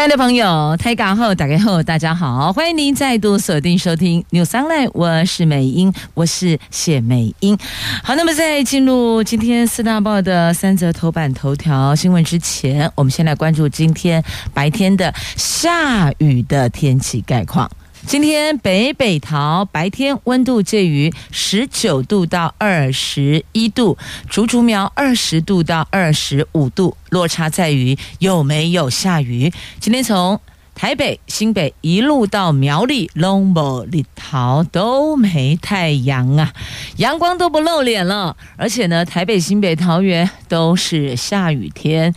亲爱的朋友，台港后打开后，大家好，欢迎您再度锁定收听 News Online，我是美英，我是谢美英。好，那么在进入今天四大报的三则头版头条新闻之前，我们先来关注今天白天的下雨的天气概况。今天北北桃白天温度介于十九度到二十一度，竹竹苗二十度到二十五度，落差在于有没有下雨。今天从台北、新北一路到苗栗、拢无日头都没太阳啊，阳光都不露脸了，而且呢，台北、新北、桃园都是下雨天。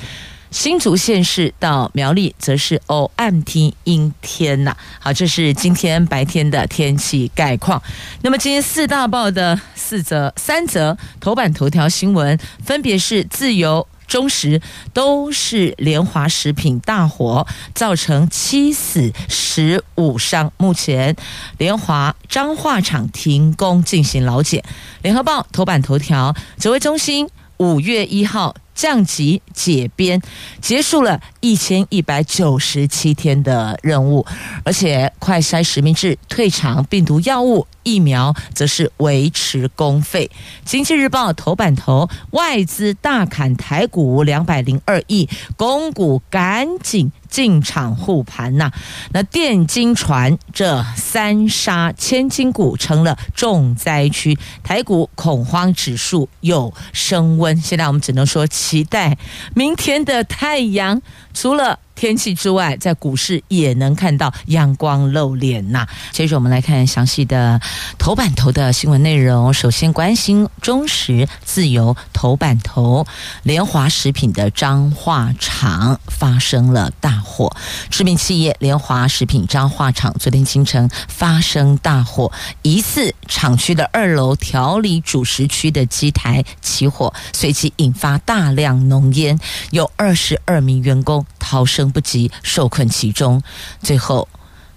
新竹县市到苗栗则是偶暗天阴天呐。好，这是今天白天的天气概况。那么今天四大报的四则、三则头版头条新闻，分别是自由、中时，都是联华食品大火，造成七死十五伤。目前联华彰化厂停工进行劳检。联合报头版头条，指挥中心五月一号。降级解编，结束了一千一百九十七天的任务，而且快筛实名制退场，病毒药物疫苗则是维持公费。经济日报头版头，外资大砍台股两百零二亿，公股赶紧。进场护盘呐，那电金船这三杀千金股成了重灾区，台股恐慌指数又升温。现在我们只能说期待明天的太阳，除了。天气之外，在股市也能看到阳光露脸呐。接着我们来看详细的头版头的新闻内容。首先关心中时自由头版头，联华食品的彰化厂发生了大火。知名企业联华食品彰化厂昨天清晨发生大火，疑似厂区的二楼调理主食区的机台起火，随即引发大量浓烟，有二十二名员工逃生不及，受困其中，最后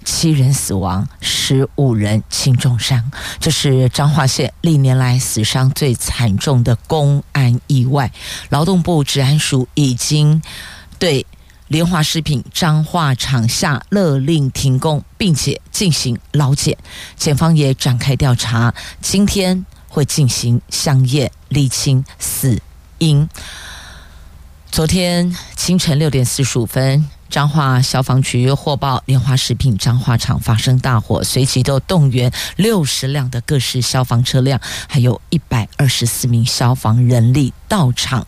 七人死亡，十五人轻重伤。这是彰化县历年来死伤最惨重的公安意外。劳动部治安署已经对联华食品彰化厂下勒令停工，并且进行劳检，检方也展开调查，今天会进行相验，厘清死因。昨天清晨六点四十五分，彰化消防局获报莲花食品彰化厂发生大火，随即都动员六十辆的各式消防车辆，还有一百二十四名消防人力到场。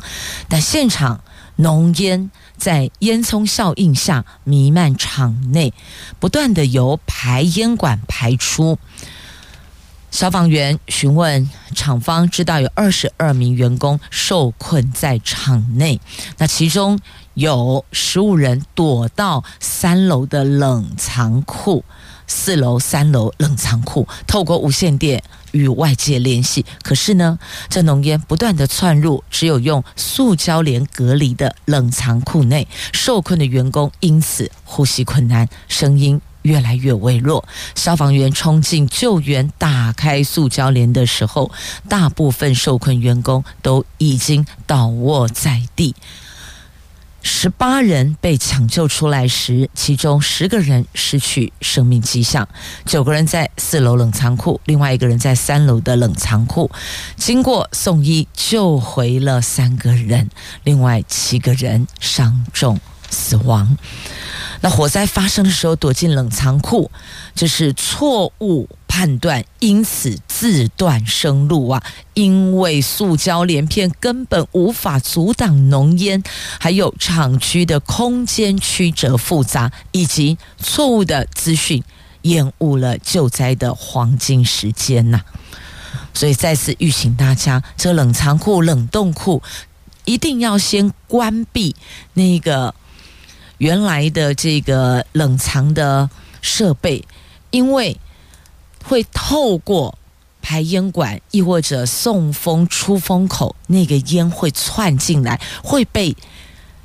但现场浓烟在烟囱效应下弥漫厂内，不断的由排烟管排出。消防员询问厂方，知道有二十二名员工受困在厂内，那其中有十五人躲到三楼的冷藏库，四楼、三楼冷藏库透过无线电与外界联系，可是呢，这浓烟不断的窜入，只有用塑胶帘隔离的冷藏库内，受困的员工因此呼吸困难，声音。越来越微弱，消防员冲进救援，打开塑胶帘的时候，大部分受困员工都已经倒卧在地。十八人被抢救出来时，其中十个人失去生命迹象，九个人在四楼冷藏库，另外一个人在三楼的冷藏库。经过送医，救回了三个人，另外七个人伤重死亡。那火灾发生的时候躲进冷藏库，这是错误判断，因此自断生路啊！因为塑胶帘片根本无法阻挡浓烟，还有厂区的空间曲折复杂，以及错误的资讯，延误了救灾的黄金时间呐、所以再次预请大家，这冷藏库、冷冻库一定要先关闭那个。原来的这个冷藏的设备，因为会透过排烟管，亦或者送风出风口，那个烟会窜进来，会被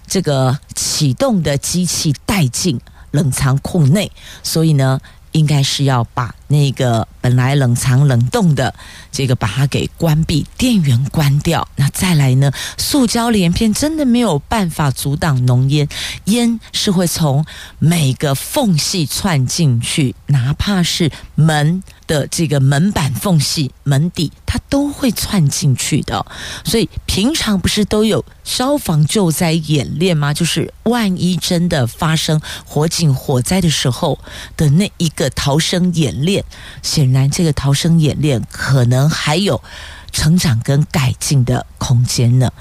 这个启动的机器带进冷藏库内，所以呢，应该是要把那个本来冷藏冷冻的这个把它给关闭，电源关掉。那再来呢，塑胶连片真的没有办法阻挡浓烟，烟是会从每个缝隙窜进去，哪怕是门的这个门板缝隙、门底，它都会窜进去的。所以平常不是都有消防救灾演练吗？就是万一真的发生火警、火灾的时候的那一个逃生演练。显然，这个逃生演练可能还有成长跟改进的空间呢。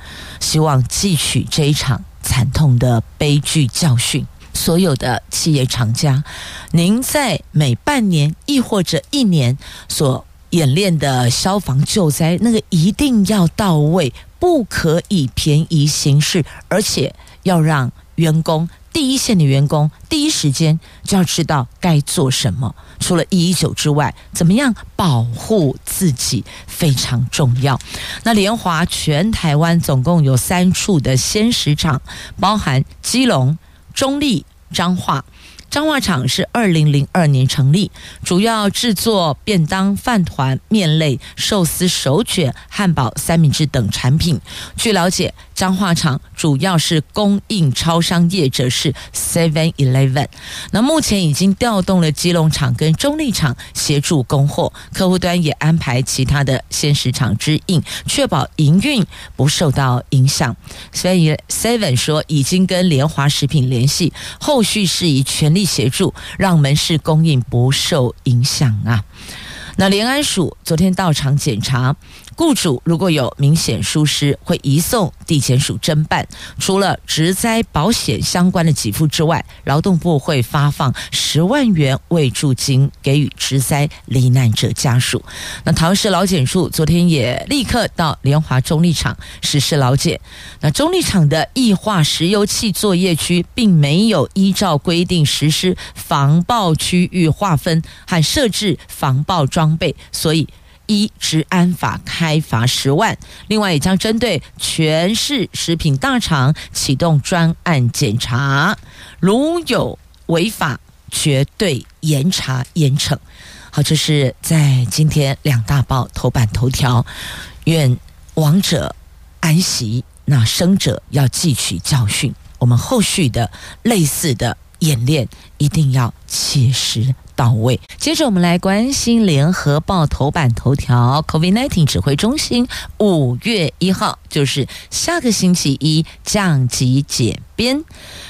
希望汲取这一场惨痛的悲剧教训。所有的企业厂家，您在每半年亦或者一年所演练的消防救灾，那个一定要到位，不可以便宜行事，而且要让员工。第一线的员工第一时间就要知道该做什么。除了一一九之外，怎么样保护自己非常重要。那联华全台湾总共有三处的鲜食厂，包含基隆、中立，脏话。彰化厂是二零零二年成立，主要制作便当、饭团、面类、寿司、手卷、汉堡、三明治等产品。据了解，彰化厂主要是供应超商业者是 Seven Eleven。那目前已经调动了基隆厂跟中立厂协助供货，客户端也安排其他的鲜食厂支应，确保营运不受到影响。所以 Seven 说已经跟联华食品联系，后续是以全力。协助让门市供应不受影响啊！那联安署昨天到场检查。雇主如果有明显疏失，会移送地检署侦办。除了职灾保险相关的给付之外，劳动部会发放十万元慰助金给予职灾罹难者家属。那桃园市劳检处昨天也立刻到联华中立厂实施劳检。那中立厂的液化石油气作业区并没有依照规定实施防爆区域划分和设置防爆装备，所以。一治安法开罚十万，另外也将针对全市食品大厂启动专案检查，如有违法，绝对严查严惩。好，这是在今天两大报头版头条，愿亡者安息，那生者要汲取教训。我们后续的类似的演练一定要切实。到位。接着，我们来关心联合报头版头条：COVID-19 指挥中心五月一号，就是下个星期一降级解编。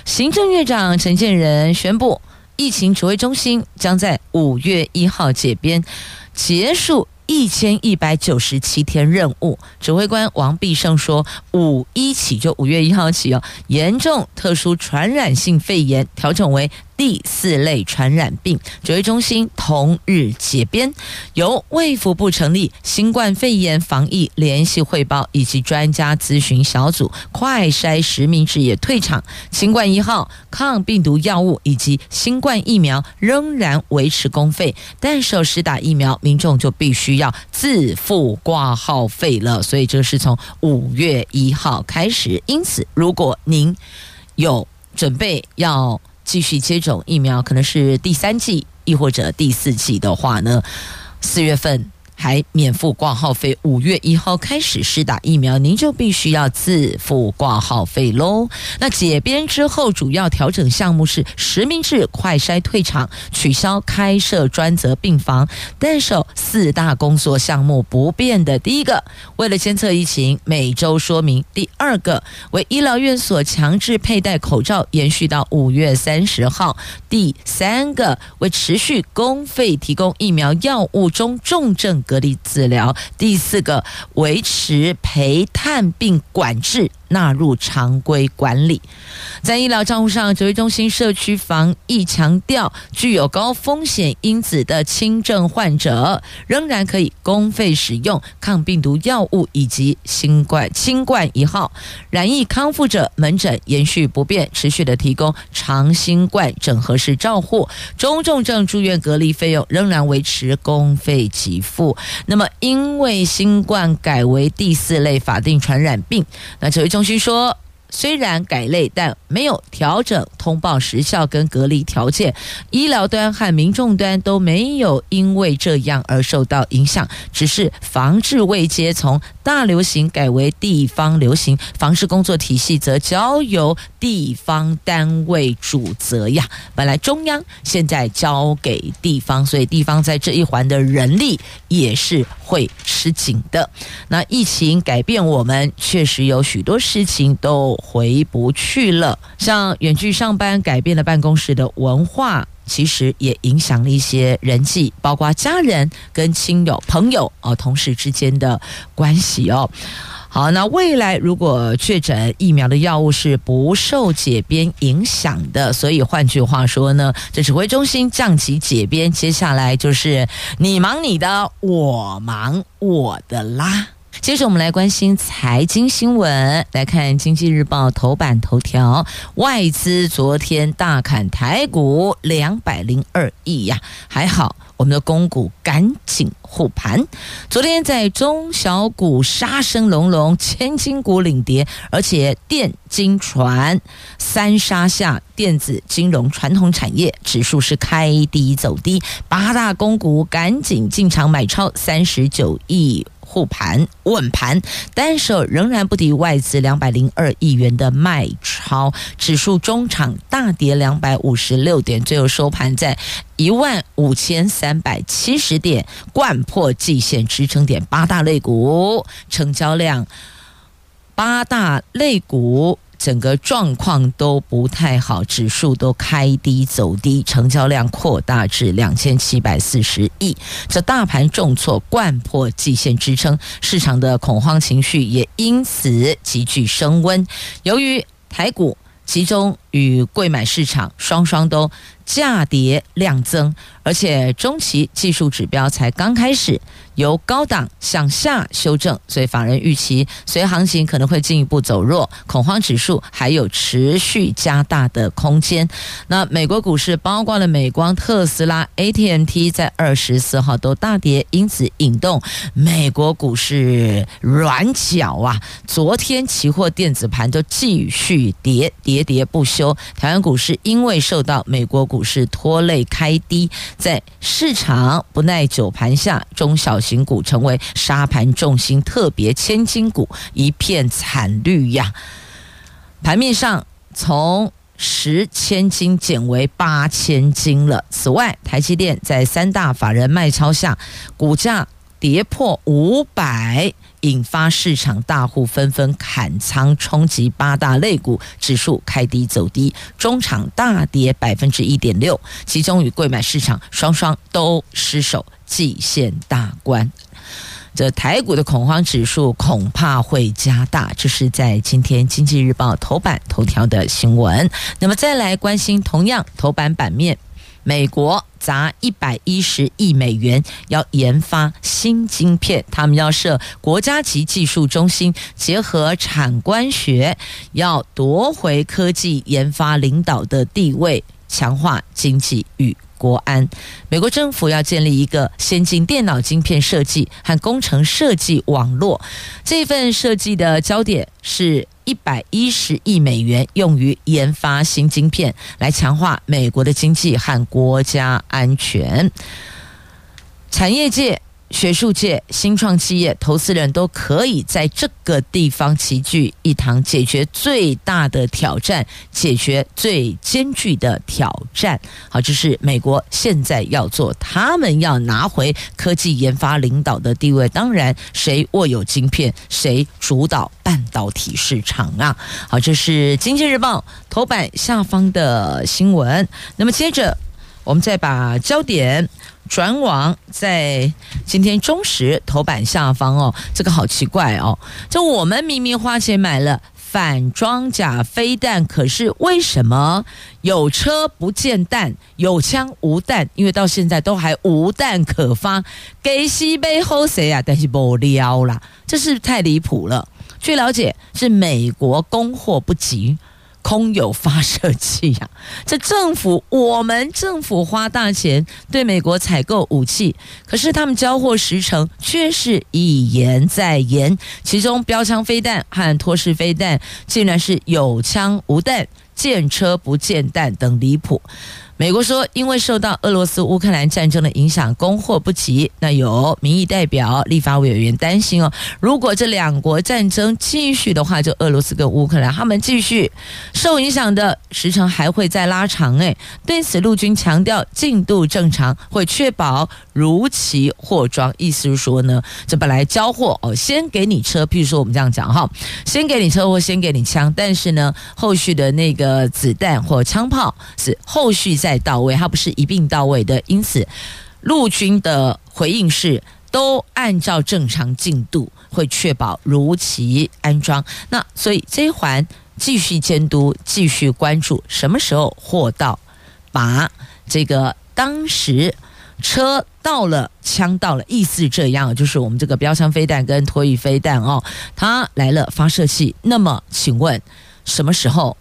行政院长陈建仁宣布，疫情指挥中心将在五月一号解编，结束一千一百九十七天任务。指挥官王必胜说，五一起就五月一号起哦，严重特殊传染性肺炎调整为。第四类传染病指挥中心同日解编，由卫福部成立新冠肺炎防疫联系汇报以及专家咨询小组，快筛实名制也退场，新冠一号抗病毒药物以及新冠疫苗仍然维持公费，但是施打疫苗民众就必须要自付挂号费了，所以这是从五月一号开始。因此，如果您有准备要继续接种疫苗，可能是第三季亦或者第四季的话呢，四月份。还免付挂号费，五月一号开始施打疫苗，您就必须要自付挂号费喽。那解编之后，主要调整项目是实名制快筛退场，取消开设专责病房，但是四大工作项目不变的。第一个，为了监测疫情，每周说明；第二个，为医疗院所强制佩戴口罩，延续到五月三十号；第三个，为持续公费提供疫苗药物中重症。隔离治疗，第四个维持陪探病管制，纳入常规管理。在医疗账户上，指挥中心社区防疫强调，具有高风险因子的轻症患者仍然可以公费使用抗病毒药物以及新冠新冠一号。染疫康复者门诊延续不变，持续的提供长新冠整合式照护。中重症住院隔离费用仍然维持公费给付。那么，因为新冠改为第四类法定传染病，那指挥中心说。虽然改类，但没有调整通报时效跟隔离条件，医疗端和民众端都没有因为这样而受到影响，只是防治未接从大流行改为地方流行，防治工作体系则交由地方单位主责呀。本来中央现在交给地方，所以地方在这一环的人力也是会吃紧的。那疫情改变我们，确实有许多事情都。回不去了，像远距上班改变了办公室的文化，其实也影响了一些人际，包括家人跟亲友、朋友哦、同事之间的关系哦。好，那未来如果确诊疫苗的药物是不受解编影响的，所以换句话说呢，这指挥中心降级解编，接下来就是你忙你的，我忙我的啦。接着我们来关心财经新闻，来看《经济日报》头版头条：外资昨天大砍台股两百零二亿呀，还好我们的公股赶紧护盘。昨天在中小股杀声隆隆，千金股领跌，而且电金船三杀下，电子金融传统产业指数是开低走低，八大公股赶紧进场买超三十九亿。护盘稳盘，单手仍然不敌外资两百零二亿元的卖超，指数中场大跌两百五十六点，最后收盘在一万五千三百七十点，掼破季线支撑点。八大类股成交量，八大类股。整个状况都不太好，指数都开低走低，成交量扩大至两千七百四十亿。这大盘重挫，贯破季线支撑，市场的恐慌情绪也因此急剧升温。由于台股其中与柜买市场双双都价跌量增，而且中期技术指标才刚开始。由高档向下修正，所以法人预期随行情可能会进一步走弱，恐慌指数还有持续加大的空间。那美国股市包括了美光、特斯拉、AT&T 在二十四号都大跌，因此引动美国股市软脚啊。昨天期货电子盘都继续跌，跌跌不休。台湾股市因为受到美国股市拖累开低，在市场不耐久盘下，中小型股成为沙盘重心，特别千金股一片惨绿呀。盘面上从十千金减为八千金了。此外，台积电在三大法人卖超下，股价跌破五百，引发市场大户纷纷砍仓，冲击八大类股指数开低走低，中场大跌百分之一点六，其中与贵买市场双双都失守。季线大关，这台股的恐慌指数恐怕会加大。这是在今天《经济日报》头版头条的新闻。那么再来关心，同样头版版面，美国砸一百一十亿美元要研发新晶片，他们要设国家级技术中心，结合产官学，要夺回科技研发领导的地位，强化经济与。国安，美国政府要建立一个先进电脑晶片设计和工程设计网络。这份设计的焦点是一百一十亿美元，用于研发新晶片，来强化美国的经济和国家安全。产业界。学术界、新创企业、投资人都可以在这个地方齐聚一堂，解决最大的挑战，解决最艰巨的挑战。好，这是美国现在要做，他们要拿回科技研发领导的地位。当然，谁握有晶片，谁主导半导体市场啊？好，这是《经济日报》头版下方的新闻。那么接着，我们再把焦点。转往在今天中时头版下方哦，这个好奇怪哦，这我们明明花钱买了反装甲飞弹，可是为什么有车不见弹，有枪无弹？因为到现在都还无弹可发，给西北后谁啊？但是不了啦，这是太离谱了。据了解，是美国供货不及。空有发射器呀、啊！这政府，我们政府花大钱对美国采购武器，可是他们交货时程却是一延再延。其中标枪飞弹和拖式飞弹竟然是有枪无弹、见车不见弹等离谱。美国说，因为受到俄罗斯乌克兰战争的影响，供货不及。那有民意代表、立法委员担心哦，如果这两国战争继续的话，就俄罗斯跟乌克兰他们继续受影响的时长还会再拉长。哎，对此陆军强调进度正常，会确保如期货装。意思是说呢，这本来交货哦，先给你车，譬如说我们这样讲哈，先给你车或先给你枪，但是呢，后续的那个子弹或枪炮是后续再。到位，它不是一并到位的，因此陆军的回应是都按照正常进度，会确保如期安装。那所以这一环继续监督，继续关注，什么时候货到，把这个当时车到了，枪到了，意思这样，就是我们这个标枪飞弹跟拖曳飞弹哦，它来了发射器。那么请问什么时候？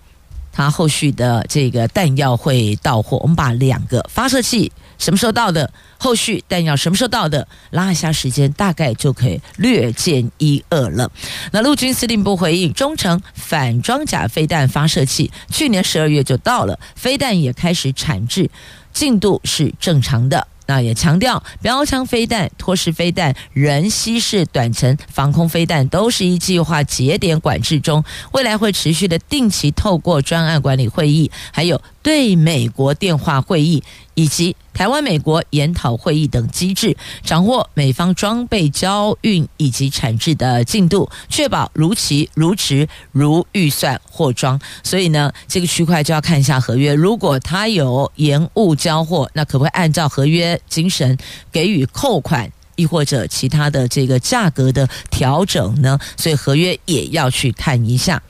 它后续的这个弹药会到货，我们把两个发射器什么时候到的，后续弹药什么时候到的，拉一下时间，大概就可以略见一二了。那陆军司令部回应，中程反装甲飞弹发射器去年十二月就到了，飞弹也开始产制，进度是正常的。那也强调，标枪飞弹、拖式飞弹、人吸式短程防空飞弹都是一计划节点管制中，未来会持续的定期透过专案管理会议，还有对美国电话会议。以及台湾美国研讨会议等机制，掌握美方装备交运以及产制的进度，确保如期如质如预算货装。所以呢，这个区块就要看一下合约，如果它有延误交货，那可不可以按照合约精神给予扣款，亦或者其他的这个价格的调整呢？所以合约也要去看一下。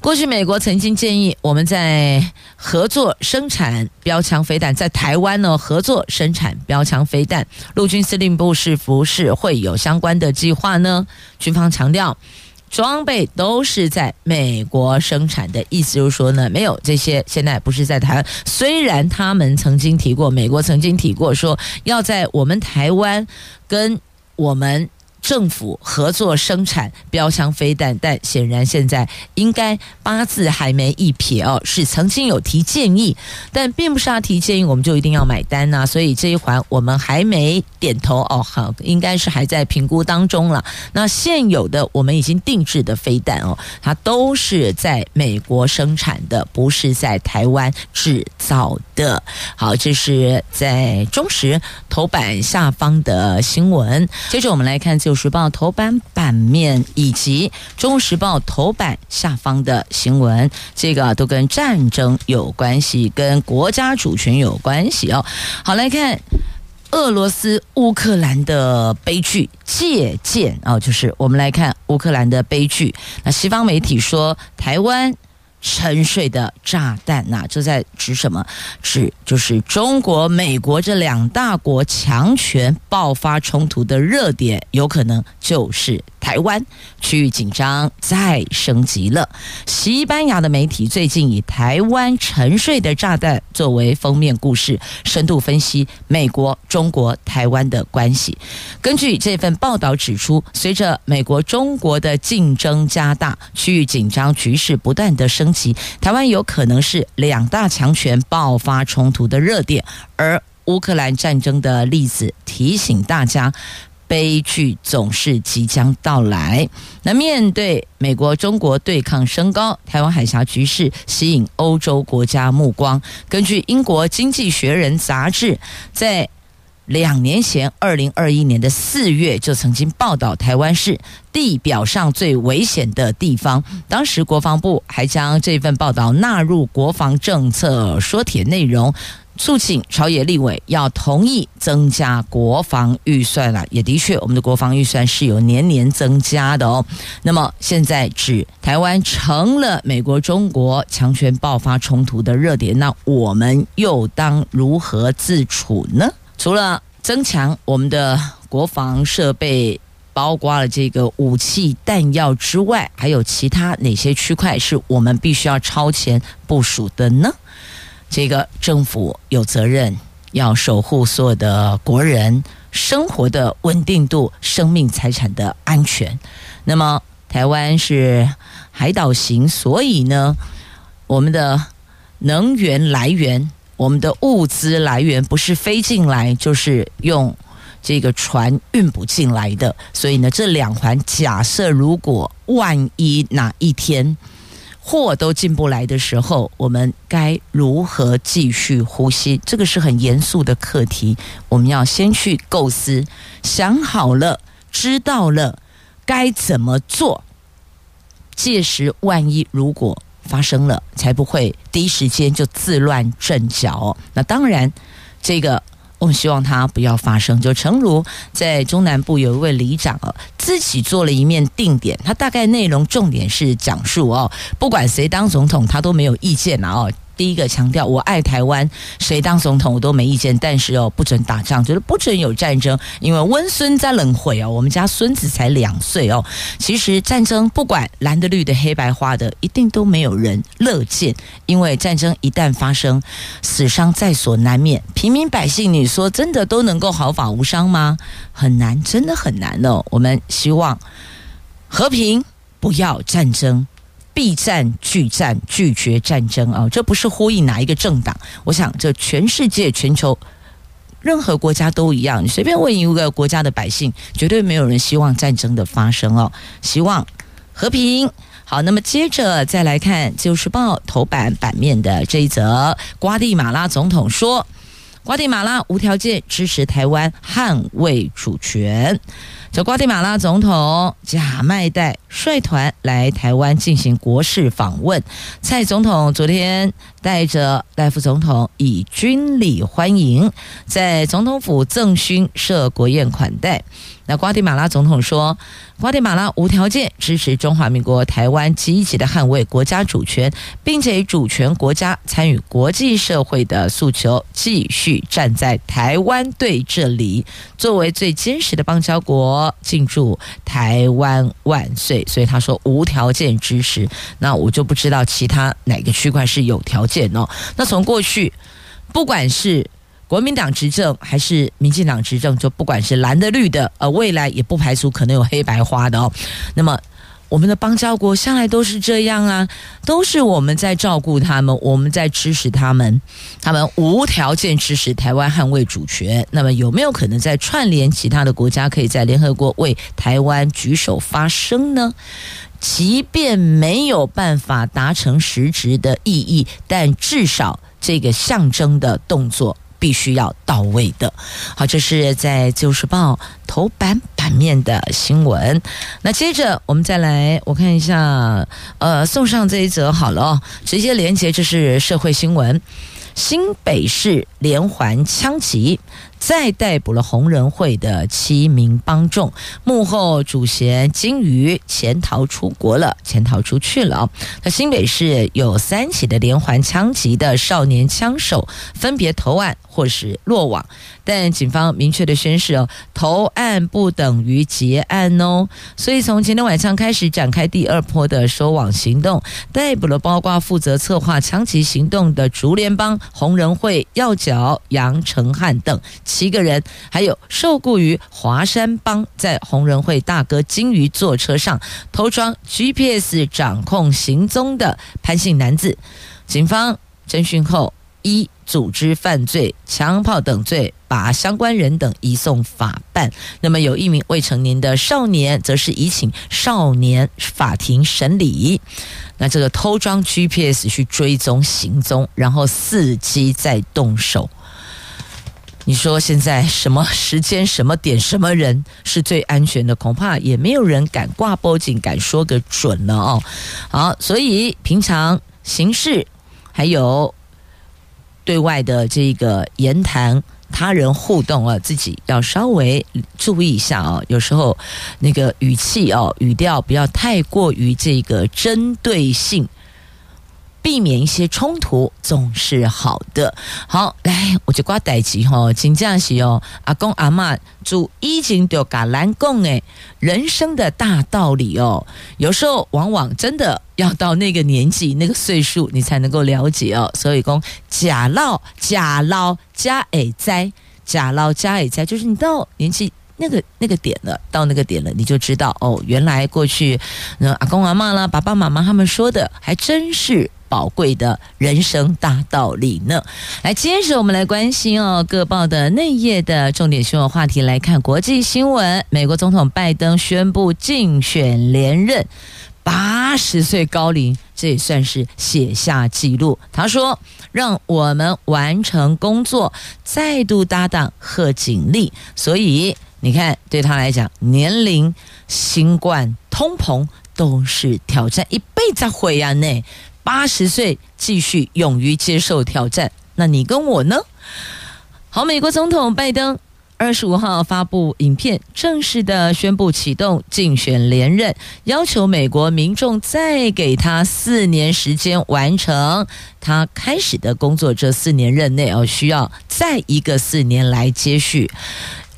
过去美国曾经建议我们在合作生产标枪飞弹，在台湾呢合作生产标枪飞弹，陆军司令部是不是会有相关的计划呢？军方强调，装备都是在美国生产的，意思就是说呢，没有这些现在不是在台湾。虽然他们曾经提过，美国曾经提过说要在我们台湾跟我们。政府合作生产标枪飞弹，但显然现在应该八字还没一撇哦，是曾经有提建议，但并不是他提建议我们就一定要买单呐、所以这一环我们还没点头哦，好，应该是还在评估当中了。那现有的我们已经定制的飞弹哦，它都是在美国生产的，不是在台湾制造的。好，这是在中时头版下方的新闻。接着我们来看就。《时报》头版版面以及《中时报》头版下方的新闻，这个都跟战争有关系，跟国家主权有关系哦。好，来看俄罗斯乌克兰的悲剧借鉴哦，就是我们来看乌克兰的悲剧。那西方媒体说，台湾。沉睡的炸弹呐、这在指什么？指就是中国、美国这两大国强权爆发冲突的热点，有可能就是台湾。区域紧张再升级了。西班牙的媒体最近以“台湾沉睡的炸弹”作为封面故事，深度分析美国、中国、台湾的关系。根据这份报道指出，随着美国、中国的竞争加大，区域紧张局势不断的升级，台湾有可能是两大强权爆发冲突的热点。而乌克兰战争的例子提醒大家。悲剧总是即将到来。那面对美国、中国对抗升高，台湾海峡局势吸引欧洲国家目光。根据英国《经济学人》杂志，在两年前，二零二一年的四月就曾经报道台湾是地表上最危险的地方。当时国防部还将这份报道纳入国防政策说帖内容。促请朝野立委要同意增加国防预算了，也的确，我们的国防预算是有年年增加的哦。那么现在指台湾成了美国、中国强权爆发冲突的热点，那我们又当如何自处呢？除了增强我们的国防设备，包括了这个武器弹药之外，还有其他哪些区块是我们必须要超前部署的呢？这个政府有责任要守护所有的国人生活的稳定度、生命财产的安全。那么台湾是海岛型，所以呢，我们的能源来源、我们的物资来源不是飞进来，就是用这个船运补进来的。所以呢，这两环假设如果万一哪一天，货都进不来的时候，我们该如何继续呼吸？这个是很严肃的课题，我们要先去构思，想好了，知道了该怎么做。届时万一如果发生了，才不会第一时间就自乱阵脚。那当然，这个。我们希望它不要发生。就诚如在中南部有一位里长哦，自己做了一面定点，他大概内容重点是讲述哦，不管谁当总统，他都没有意见了哦。第一个强调，我爱台湾，谁当总统我都没意见，但是哦，不准打仗，就是不准有战争，因为温孙在冷会哦，我们家孙子才两岁哦。其实战争不管蓝的绿的黑白花的，一定都没有人乐见，因为战争一旦发生，死伤在所难免。平民百姓，你说真的都能够毫发无伤吗？很难，真的很难哦。我们希望和平，不要战争。避战拒战，拒绝战争啊！这不是呼应哪一个政党，我想这全世界、全球任何国家都一样。你随便问一个国家的百姓，绝对没有人希望战争的发生哦，希望和平。好，那么接着再来看《自由时报》头版版面的这一则：瓜地马拉总统说，瓜地马拉无条件支持台湾捍卫主权。这瓜地马拉总统贾迈代率团来台湾进行国事访问，蔡总统昨天带着赖副总统以军礼欢迎，在总统府赠勋设国宴款待。那瓜地马拉总统说，瓜地马拉无条件支持中华民国台湾积极的捍卫国家主权，并且主权国家参与国际社会的诉求，继续站在台湾队这里，作为最坚实的邦交国，敬祝台湾万岁。所以他说无条件支持。那我就不知道其他哪个区块是有条件哦。那从过去，不管是国民党执政还是民进党执政，就不管是蓝的绿的，呃，未来也不排除可能有黑白花的哦。那么，我们的邦交国向来都是这样啊，都是我们在照顾他们，我们在支持他们，他们无条件支持台湾捍卫主权。那么，有没有可能在串联其他的国家，可以在联合国为台湾举手发声呢？即便没有办法达成实质的意义，但至少这个象征的动作。必须要到位的。好，这是在《自由时报》头版版面的新闻。那接着我们再来，我看一下，呃，送上这一则好了哦，直接连接，这是社会新闻：新北市连环枪击。再逮捕了红人会的七名帮众，幕后主嫌金鱼潜逃出国了，潜逃出去了。那新北市有三起的连环枪击的少年枪手，分别投案或是落网。但警方明确的宣示哦，投案不等于结案哦。所以从今天晚上开始展开第二波的收网行动，逮捕了包括负责策划枪击行动的竹联帮红人会要角杨成汉等七个人，还有受雇于华山帮在红人会大哥金鱼座车上偷装 GPS 掌控行踪的潘姓男子。警方侦讯后，一组织犯罪、枪炮等罪，把相关人等移送法办。那么有一名未成年的少年，则是移请少年法庭审理。那这个偷装 GPS 去追踪行踪，然后伺机再动手。你说现在什么时间、什么点、什么人是最安全的？恐怕也没有人敢挂报警，敢说个准了哦。好，所以平常行事还有。对外的这个言谈。他人互动啊，自己要稍微注意一下啊。有时候那个语气哦，语调不要太过于这个针对性，避免一些冲突总是好的。好，来，我就挂代志哈，请这样是哦，阿公阿嬷就已经就甲咱讲诶，人生的大道理哦，有时候往往真的要到那个年纪、那个岁数，你才能够了解哦。所以讲假老假老。加诶灾，假老加诶灾，就是你到年纪那个那个点了，到那个点了，你就知道哦，原来过去那阿公阿妈啦、爸爸妈妈他们说的，还真是宝贵的人生大道理呢。来，接着我们来关心哦各报的内页的重点新闻话题，来看国际新闻。美国总统拜登宣布竞选连任。八十岁高龄，这也算是写下记录。他说：“让我们完成工作，再度搭档贺锦丽。”所以你看，对他来讲，年龄、新冠、通膨都是挑战，一辈子会呀呢。八十岁继续勇于接受挑战，那你跟我呢？好，美国总统拜登。二十五号发布影片，正式的宣布启动竞选连任，要求美国民众再给他四年时间完成他开始的工作。这四年任内哦，需要再一个四年来接续。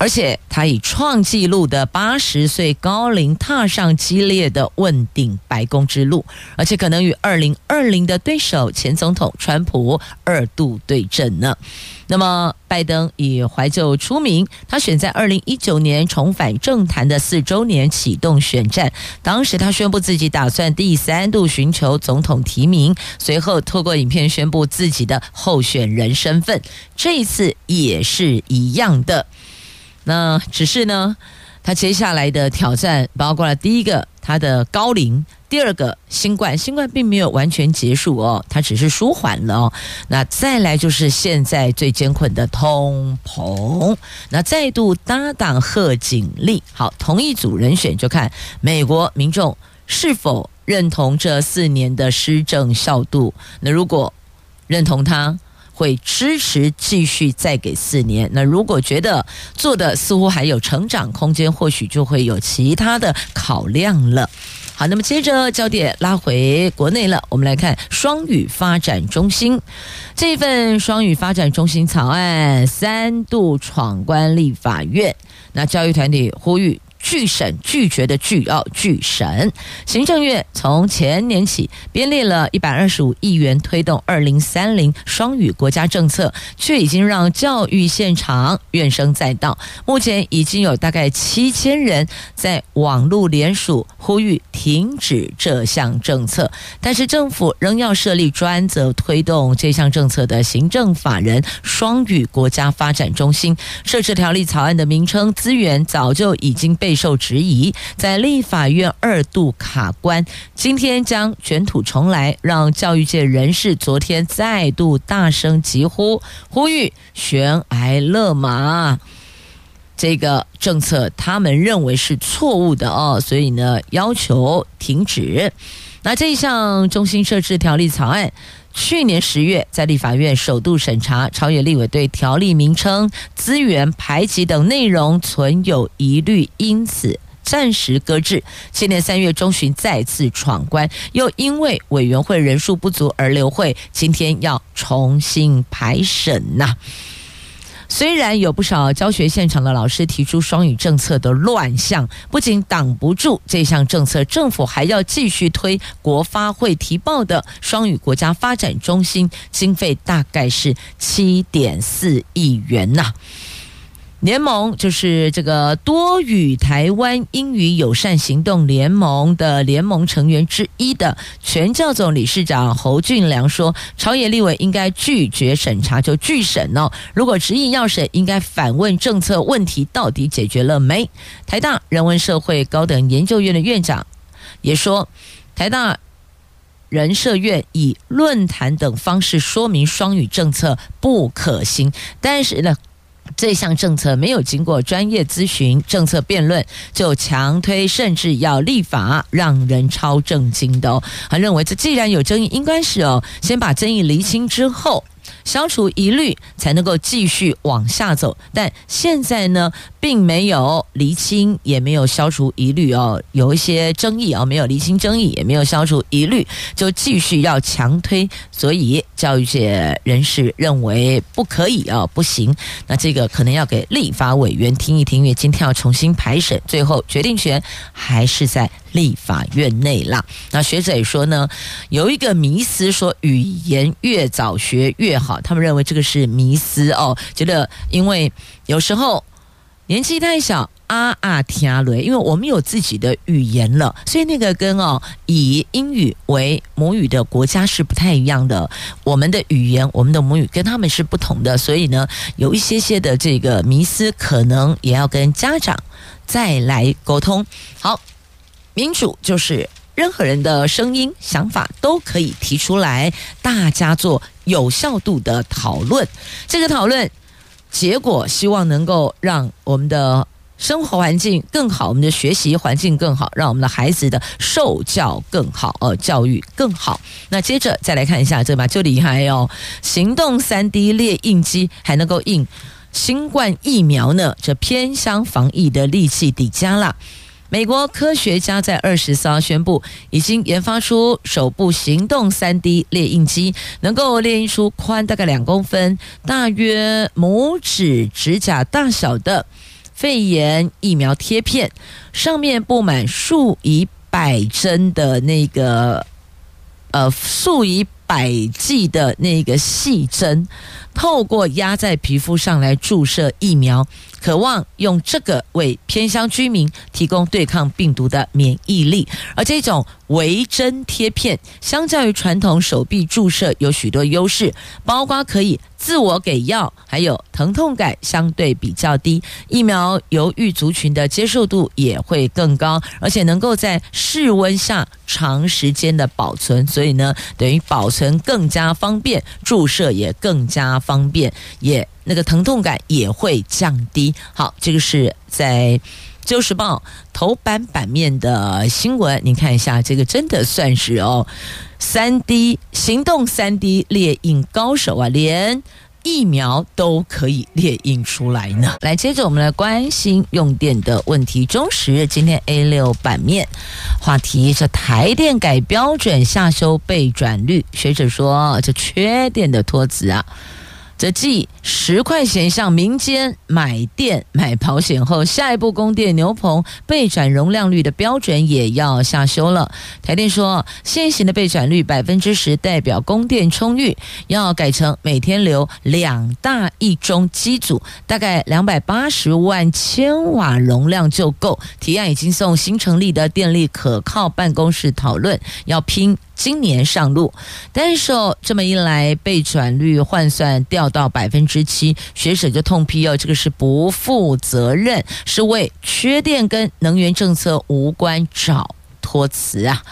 而且他以创纪录的八十岁高龄踏上激烈的问鼎白宫之路，而且可能与二零二零的对手前总统川普二度对阵呢。那么拜登以怀旧出名，他选在二零一九年重返政坛的四周年启动选战，当时他宣布自己打算第三度寻求总统提名，随后透过影片宣布自己的候选人身份，这一次也是一样的。那只是呢，他接下来的挑战包括了第一个他的高龄，第二个新冠，新冠并没有完全结束哦，它只是舒缓了哦。那再来就是现在最艰困的通膨，那再度搭档贺锦丽，好，同一组人选就看美国民众是否认同这四年的施政效度。那如果认同他。会支持继续再给四年。那如果觉得做的似乎还有成长空间，或许就会有其他的考量了。好，那么接着焦点拉回国内了，我们来看双语发展中心这份双语发展中心草案三度闯关立法院，那教育团体呼吁。拒审拒绝的拒要拒审。行政院从前年起编列了一百二十五亿元推动二零三零双语国家政策，却已经让教育现场怨声载道。目前已经有大概七千人在网络联署呼吁停止这项政策，但是政府仍要设立专责推动这项政策的行政法人双语国家发展中心。设置条例草案的名称资源早就已经被。备受质疑，在立法院二度卡关，今天将卷土重来，让教育界人士昨天再度大声疾呼，呼吁悬崖勒马。这个政策他们认为是错误的哦，所以呢要求停止。那这一项中心设置条例草案，去年十月在立法院首度审查，朝野立委对条例名称、资源排挤等内容存有疑虑，因此暂时搁置。今年三月中旬再次闯关，又因为委员会人数不足而留会，今天要重新排审呐、虽然有不少教学现场的老师提出双语政策的乱象，不仅挡不住这项政策，政府还要继续推国发会提报的双语国家发展中心，经费大概是七点四亿元呐。联盟就是这个多语台湾英语友善行动联盟的联盟成员之一的全教总理事长侯俊良说：“朝野立委应该拒绝审查就拒审哦，如果执意要审，应该反问政策问题到底解决了没？”台大人文社会高等研究院的院长也说：“台大人社院以论坛等方式说明双语政策不可行，但是呢。”这项政策没有经过专业咨询、政策辩论就强推，甚至要立法，让人超震惊的哦。他认为，这既然有争议，应该是哦，先把争议厘清之后，消除疑虑，才能够继续往下走。但现在呢，并没有厘清，也没有消除疑虑哦，有一些争议啊，没有厘清争议，也没有消除疑虑，就继续要强推。所以教育界人士认为不可以啊，不行。那这个可能要给立法委员听一听，因为今天要重新排审，最后决定权还是在立法院内啦。那学者也说呢，有一个迷思，说语言越早学越好。他们认为这个是迷思哦，觉得因为有时候年纪太小啊啊听雷，因为我们有自己的语言了，所以那个跟哦以英语为母语的国家是不太一样的。我们的语言，我们的母语跟他们是不同的，所以呢，有一些些的这个迷思，可能也要跟家长再来沟通。好，民主就是。任何人的声音、想法都可以提出来，大家做有效度的讨论。这个讨论结果，希望能够让我们的生活环境更好，我们的学习环境更好，让我们的孩子的受教更好，呃，教育更好。那接着再来看一下这把这里还有，行动三 D 列印机还能够印新冠疫苗呢，这偏乡防疫的利器抵加了。美国科学家在二十四号宣布，已经研发出首部行动三 D 列印机，能够列印出宽大概两公分、大约拇指指甲大小的肺炎疫苗贴片，上面布满数以百针的那个，呃，数以百计的那个细针，透过压在皮肤上来注射疫苗。渴望用这个为偏乡居民提供对抗病毒的免疫力，而这种微针贴片相较于传统手臂注射有许多优势，包括可以自我给药，还有疼痛感相对比较低，疫苗犹豫族群的接受度也会更高，而且能够在室温下长时间的保存，所以呢，等于保存更加方便，注射也更加方便，也。那个疼痛感也会降低。好，这个是在《旧时报》头版版面的新闻，你看一下，这个真的算是哦，三 D 行动三 D 猎印高手啊，连疫苗都可以列印出来呢。来，接着我们来关心用电的问题。中时今天 A 六版面话题是台电改标准下修备转率，学者说这缺电的托词啊。这继十块钱向民间买电买保险后，下一步供电牛棚备转容量率的标准也要下修了。台电说，现行的备转率百分之十代表供电充裕，要改成每天留两大一中机组，大概两百八十万千瓦容量就够。提案已经送新成立的电力可靠办公室讨论，要拼。今年上路，但是哦，这么一来，被转率换算掉到百分之七，学者就痛批哦，这个是不负责任，是为缺电跟能源政策无关找托词啊！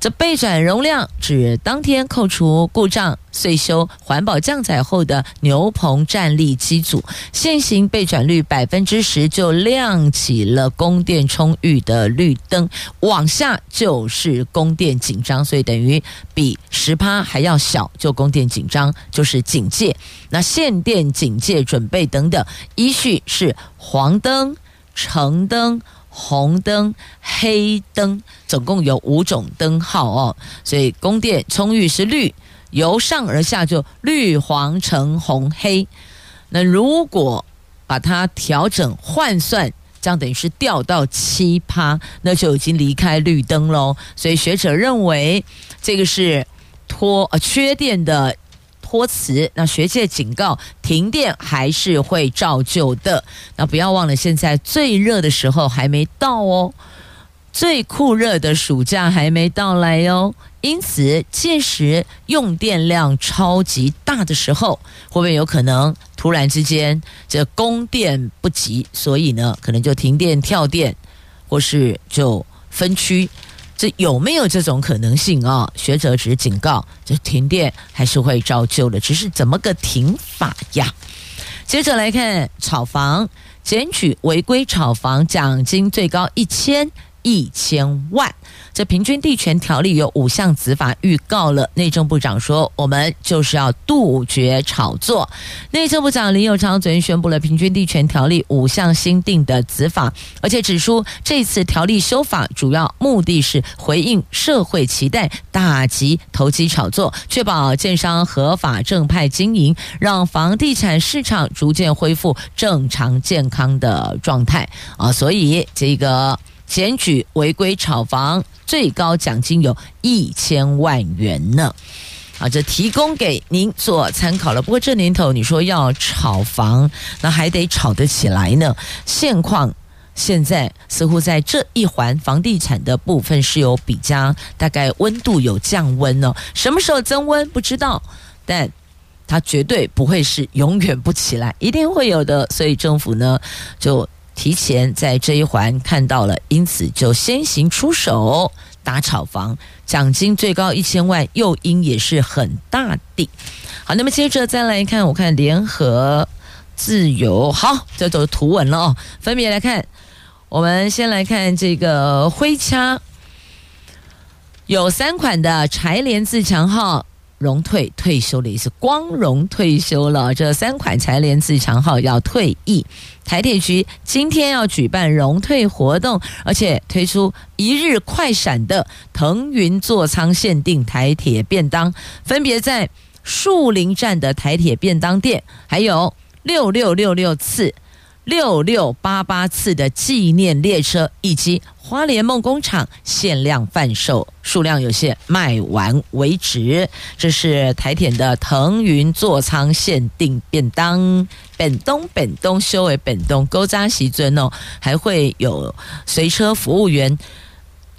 这备转容量指当天扣除故障、岁修、环保降载后的牛棚站力机组，现行备转率百分之十就亮起了供电充裕的绿灯，往下就是供电紧张，所以等于比十趴还要小，就供电紧张就是警戒。那限电警戒准备等等，依序是黄灯、橙灯。红灯、黑灯，总共有五种灯号哦，所以供电充裕是绿，由上而下就绿、黄、橙、红、黑。那如果把它调整换算，这样等于是掉到七趴，那就已经离开绿灯喽。所以学者认为，这个是脱呃缺电的。托词，那学界警告，停电还是会照旧的。那不要忘了，现在最热的时候还没到哦，最酷热的暑假还没到来哦。因此，届时用电量超级大的时候，会不会有可能突然之间这供电不及，所以呢，可能就停电、跳电，或是就分区。这有没有这种可能性啊？学者只是警告，这停电还是会照旧的，只是怎么个停法呀？接着来看炒房，检举违规炒房，奖金最高一千，一千万。这平均地权条例有五项子法预告了，内政部长说，我们就是要杜绝炒作。内政部长林右昌昨天宣布了平均地权条例五项新定的子法，而且指出这次条例修法主要目的是回应社会期待，打击投机炒作，确保建商合法正派经营，让房地产市场逐渐恢复正常健康的状态啊！所以这个。检举违规炒房，最高奖金有一千万元呢。啊，这提供给您做参考了。不过这年头，你说要炒房，那还得炒得起来呢。现况现在似乎在这一环房地产的部分是有比较，大概温度有降温呢。什么时候增温不知道，但它绝对不会是永远不起来，一定会有的。所以政府呢就。提前在这一环看到了，因此就先行出手打炒房，奖金最高一千万，诱因也是很大的。好，那么接着再来看，我看联合自由，好，这都是图文了哦。分别来看，我们先来看这个灰枪，有三款的柴联自强号。荣退退休的意思，光荣退休了。这三款柴联自强号要退役，台铁局今天要举办荣退活动，而且推出一日快闪的腾云座舱限定台铁便当，分别在树林站的台铁便当店，还有六六六六次。六六八八次的纪念列车，以及花莲梦工厂限量贩售，数量有限，卖完为止。这是台铁的腾云座舱限定便当，本东本东修为本东勾扎西尊哦，还会有随车服务员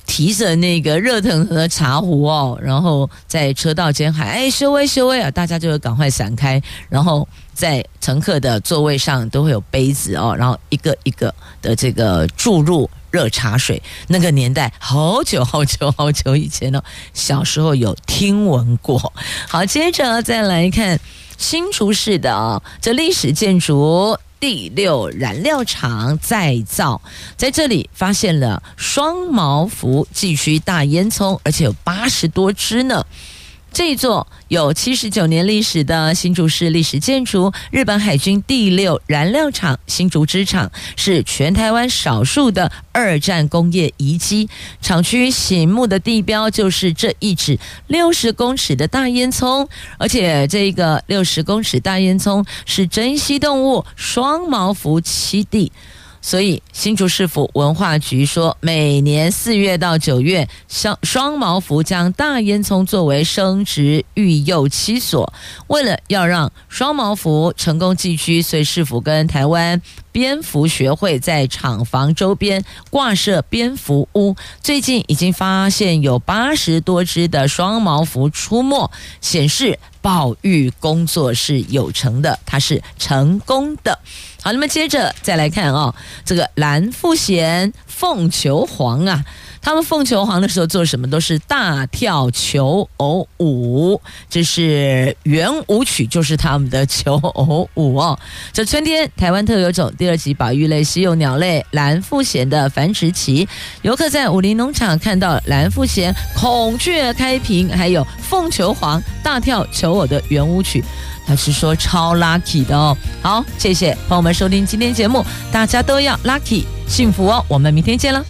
提着那个热腾腾的茶壶哦，然后在车道间喊：“哎，修威修威啊！”大家就会赶快闪开，然后。在乘客的座位上都会有杯子哦，然后一个一个的这个注入热茶水。那个年代好久好久好久以前哦，小时候有听闻过。好，接着再来看新竹市的哦，这历史建筑第六燃料厂再造，在这里发现了双毛福继续大烟囱，而且有八十多只呢。这座有七十九年历史的新竹市历史建筑，日本海军第六燃料厂新竹支厂，是全台湾少数的二战工业遗迹。厂区醒目的地标就是这一指六十公尺的大烟囱，而且这个六十公尺大烟囱是珍稀动物双毛福栖地。所以，新竹市府文化局说，每年四月到九月，双双毛福将大烟囱作为生殖育幼栖所。为了要让双毛福成功寄居，所以市府跟台湾蝙蝠学会在厂房周边挂设蝙蝠屋。最近已经发现有八十多只的双毛蝠出没，显示保育工作是有成的，它是成功的。好，那么接着再来看啊，这个蓝富贤、凤求凰啊，他们凤求凰的时候做什么？都是大跳求偶舞，这是圆舞曲，就是他们的求偶舞哦。这春天台湾特有种第二级保育类稀有鸟类蓝腹鷴的繁殖期，游客在武陵农场看到蓝腹鷴、孔雀开屏，还有凤求凰大跳求偶的圆舞曲。他是说超 lucky 的哦，好，谢谢朋友们收听今天节目，大家都要 lucky 幸福哦，我们明天见了。